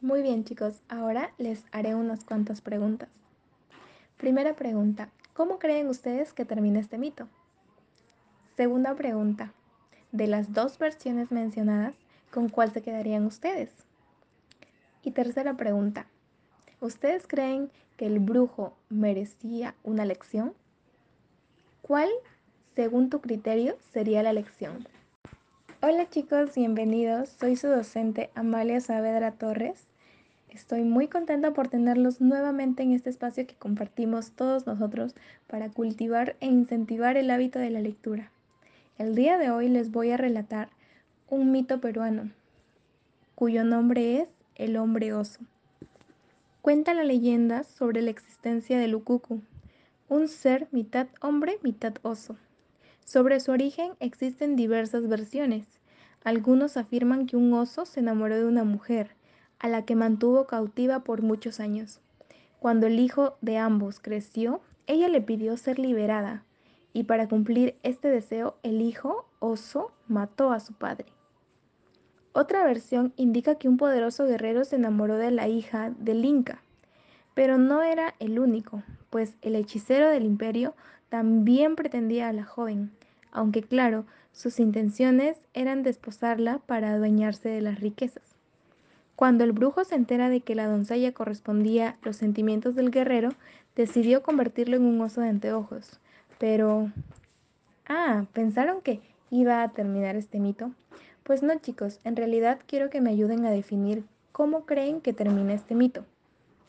Muy bien chicos, ahora les haré unas cuantas preguntas. Primera pregunta, ¿cómo creen ustedes que termina este mito? Segunda pregunta, de las dos versiones mencionadas, ¿con cuál se quedarían ustedes? Y tercera pregunta, ¿ustedes creen que el brujo merecía una lección? ¿Cuál, según tu criterio, sería la lección? Hola chicos, bienvenidos. Soy su docente Amalia Saavedra Torres. Estoy muy contenta por tenerlos nuevamente en este espacio que compartimos todos nosotros para cultivar e incentivar el hábito de la lectura. El día de hoy les voy a relatar un mito peruano, cuyo nombre es el hombre oso. Cuenta la leyenda sobre la existencia de Lukuku, un ser mitad hombre, mitad oso sobre su origen existen diversas versiones. Algunos afirman que un oso se enamoró de una mujer, a la que mantuvo cautiva por muchos años. Cuando el hijo de ambos creció, ella le pidió ser liberada, y para cumplir este deseo, el hijo oso mató a su padre. Otra versión indica que un poderoso guerrero se enamoró de la hija del Inca, pero no era el único, pues el hechicero del imperio también pretendía a la joven, aunque claro, sus intenciones eran desposarla para adueñarse de las riquezas. Cuando el brujo se entera de que la doncella correspondía los sentimientos del guerrero, decidió convertirlo en un oso de anteojos. Pero... Ah, ¿pensaron que iba a terminar este mito? Pues no chicos, en realidad quiero que me ayuden a definir cómo creen que termina este mito.